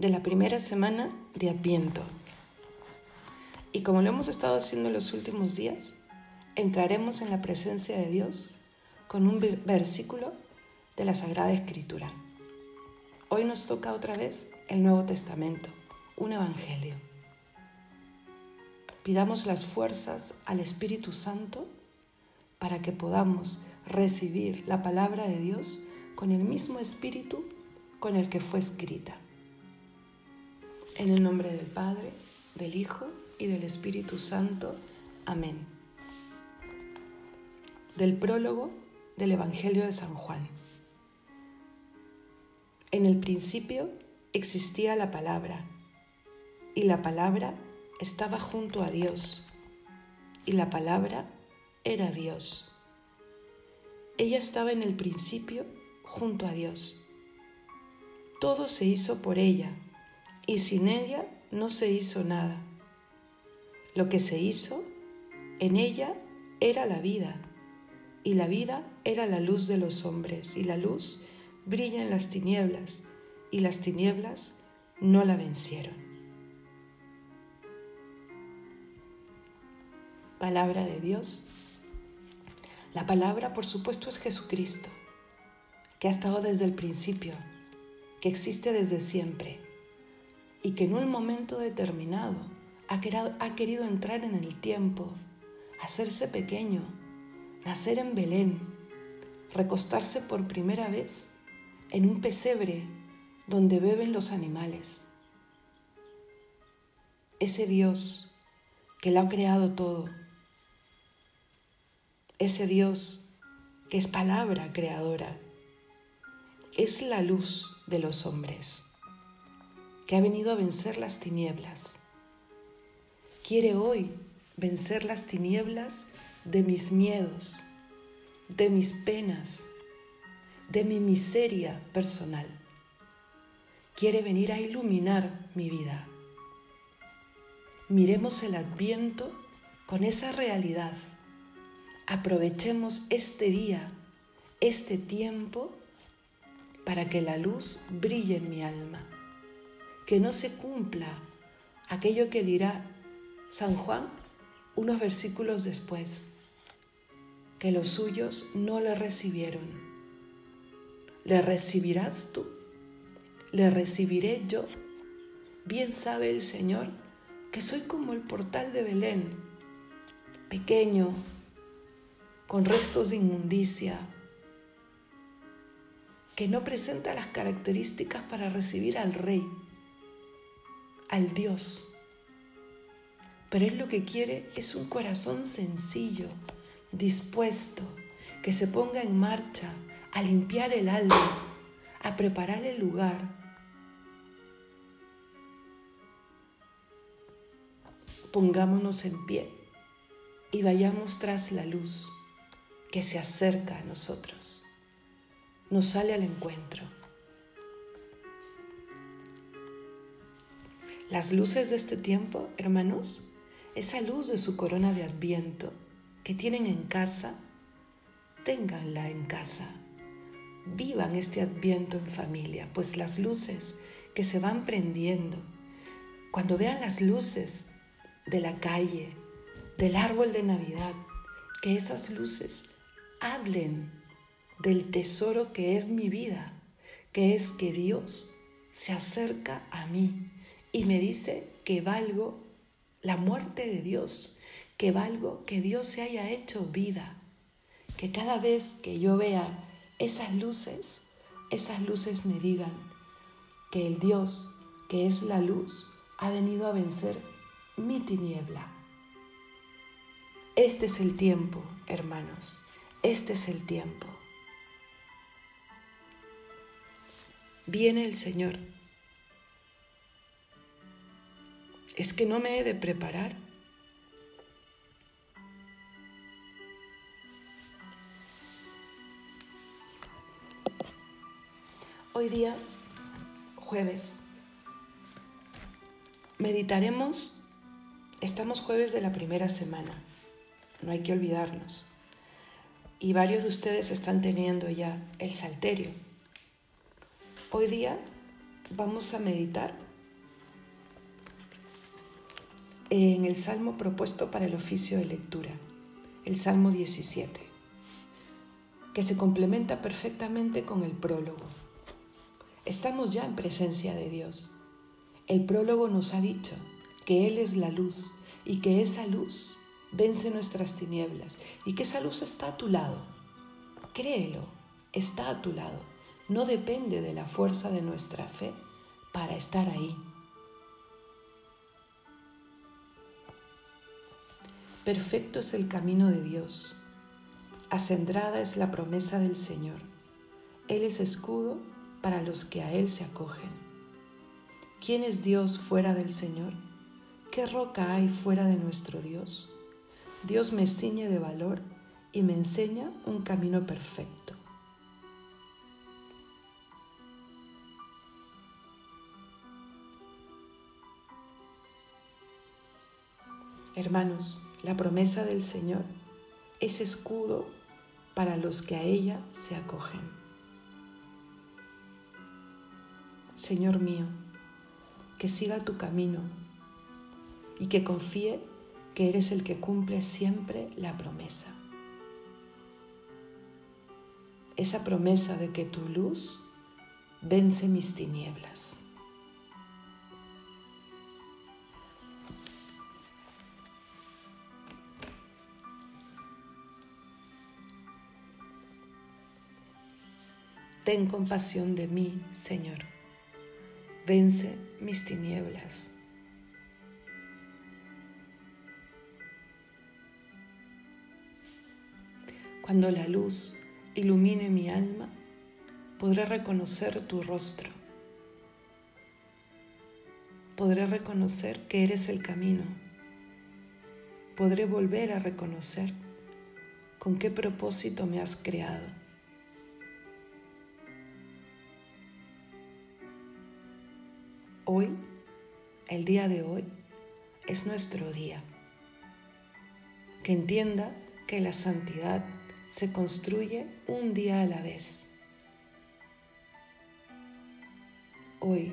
de la primera semana de Adviento. Y como lo hemos estado haciendo los últimos días, entraremos en la presencia de Dios con un versículo de la Sagrada Escritura. Hoy nos toca otra vez el Nuevo Testamento, un Evangelio. Pidamos las fuerzas al Espíritu Santo para que podamos recibir la palabra de Dios con el mismo espíritu con el que fue escrita. En el nombre del Padre, del Hijo y del Espíritu Santo. Amén. Del prólogo del Evangelio de San Juan. En el principio existía la palabra, y la palabra estaba junto a Dios, y la palabra era Dios. Ella estaba en el principio junto a Dios. Todo se hizo por ella, y sin ella no se hizo nada. Lo que se hizo, en ella era la vida, y la vida era la luz de los hombres, y la luz brilla en las tinieblas, y las tinieblas no la vencieron. Palabra de Dios. La palabra, por supuesto, es Jesucristo, que ha estado desde el principio, que existe desde siempre y que en un momento determinado ha querido, entrar en el tiempo, hacerse pequeño, nacer en Belén, recostarse por primera vez en un pesebre donde beben los animales. Ese Dios que lo ha creado todo, ese Dios que es palabra creadora, es la luz de los hombres que ha venido a vencer las tinieblas. Quiere hoy vencer las tinieblas de mis miedos, de mis penas, de mi miseria personal. Quiere venir a iluminar mi vida. Miremos el adviento con esa realidad. Aprovechemos este día, este tiempo, para que la luz brille en mi alma que no se cumpla aquello que dirá San Juan unos versículos después, que los suyos no le recibieron. ¿Le recibirás tú? ¿Le recibiré yo? Bien sabe el Señor que soy como el portal de Belén, pequeño, con restos de inmundicia, que no presenta las características para recibir al Rey al Dios. Pero Él lo que quiere es un corazón sencillo, dispuesto, que se ponga en marcha a limpiar el alma, a preparar el lugar. Pongámonos en pie y vayamos tras la luz que se acerca a nosotros, nos sale al encuentro. Las luces de este tiempo, hermanos, esa luz de su corona de adviento que tienen en casa, ténganla en casa. Vivan este adviento en familia, pues las luces que se van prendiendo, cuando vean las luces de la calle, del árbol de Navidad, que esas luces hablen del tesoro que es mi vida, que es que Dios se acerca a mí y me dice que valgo la muerte de Dios, que valgo que Dios se haya hecho vida, que cada vez que yo vea esas luces, esas luces me digan que el Dios que es la luz ha venido a vencer mi tiniebla. Este es el tiempo, hermanos, este es el tiempo. Viene el Señor es que no me he de preparar. Hoy día, jueves, meditaremos, estamos jueves de la primera semana, no hay que olvidarnos. Y varios de ustedes están teniendo ya el salterio. Hoy día vamos a meditar en el salmo propuesto para el oficio de lectura, el Salmo 17, que se complementa perfectamente con el prólogo. Estamos ya en presencia de Dios. El prólogo nos ha dicho que Él es la luz y que esa luz vence nuestras tinieblas y que esa luz está a tu lado. Créelo, está a tu lado. No depende de la fuerza de nuestra fe para estar ahí. Perfecto es el camino de Dios. Acendrada es la promesa del Señor. Él es escudo para los que a Él se acogen. ¿Quién es Dios fuera del Señor? ¿Qué roca hay fuera de nuestro Dios? Dios me ciñe de valor y me enseña un camino perfecto. Hermanos, la promesa del Señor es escudo para los que a ella se acogen. Señor mío, que siga tu camino y que confíe que eres el que cumple siempre la promesa. Esa promesa de que tu luz vence mis tinieblas. Ten compasión de mí, Señor. Vence mis tinieblas. Cuando la luz ilumine mi alma, podré reconocer tu rostro. Podré reconocer que eres el camino. Podré volver a reconocer con qué propósito me has creado. Hoy, el día de hoy, es nuestro día. Que entienda que la santidad se construye un día a la vez. Hoy,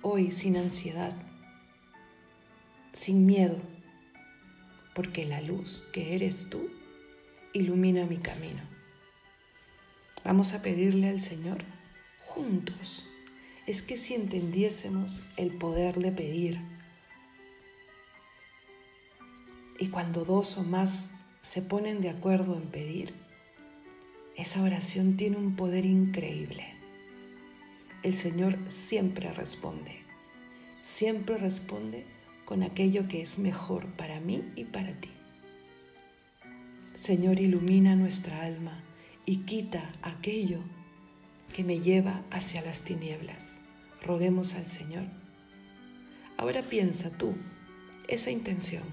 hoy sin ansiedad, sin miedo, porque la luz que eres tú ilumina mi camino. Vamos a pedirle al Señor juntos es que si entendiésemos el poder de pedir, y cuando dos o más se ponen de acuerdo en pedir, esa oración tiene un poder increíble. El Señor siempre responde, siempre responde con aquello que es mejor para mí y para ti. Señor, ilumina nuestra alma y quita aquello que me lleva hacia las tinieblas roguemos al Señor. Ahora piensa tú esa intención.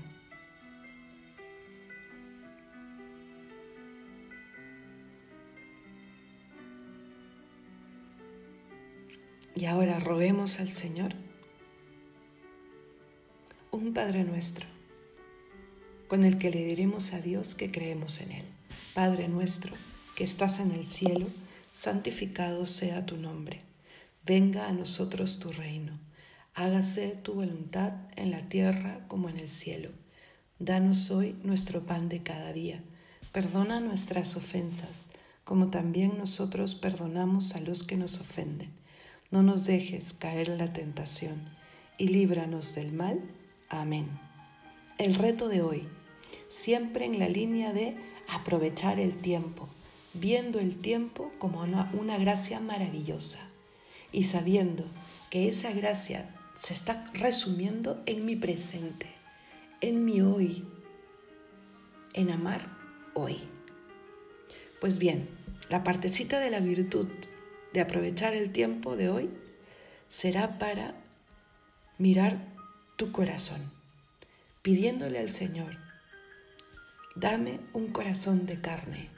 Y ahora roguemos al Señor un Padre nuestro, con el que le diremos a Dios que creemos en Él. Padre nuestro, que estás en el cielo, santificado sea tu nombre venga a nosotros tu reino, hágase tu voluntad en la tierra como en el cielo. Danos hoy nuestro pan de cada día, perdona nuestras ofensas, como también nosotros perdonamos a los que nos ofenden. No nos dejes caer en la tentación y líbranos del mal. Amén. El reto de hoy, siempre en la línea de aprovechar el tiempo, viendo el tiempo como una, una gracia maravillosa y sabiendo que esa gracia se está resumiendo en mi presente, en mi hoy, en amar hoy. Pues bien, la partecita de la virtud de aprovechar el tiempo de hoy será para mirar tu corazón, pidiéndole al Señor, dame un corazón de carne,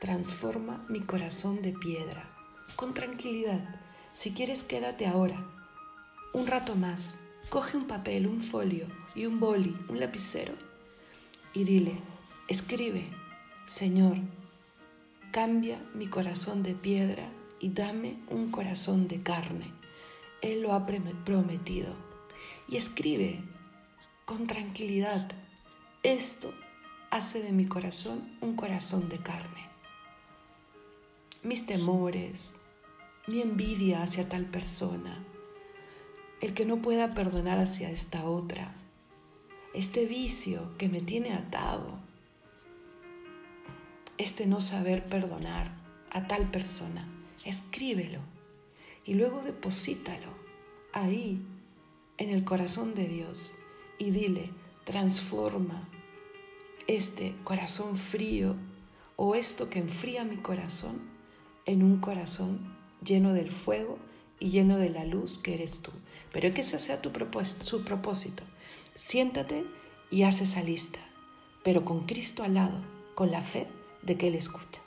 transforma mi corazón de piedra, con tranquilidad, si quieres, quédate ahora, un rato más. Coge un papel, un folio y un boli, un lapicero y dile, escribe, Señor, cambia mi corazón de piedra y dame un corazón de carne. Él lo ha prometido. Y escribe con tranquilidad. Esto hace de mi corazón un corazón de carne. Mis temores, mi envidia hacia tal persona, el que no pueda perdonar hacia esta otra, este vicio que me tiene atado, este no saber perdonar a tal persona, escríbelo y luego deposítalo ahí en el corazón de Dios y dile, transforma este corazón frío o esto que enfría mi corazón en un corazón lleno del fuego y lleno de la luz que eres tú. Pero que ese sea tu su propósito. Siéntate y haz esa lista, pero con Cristo al lado, con la fe de que Él escucha.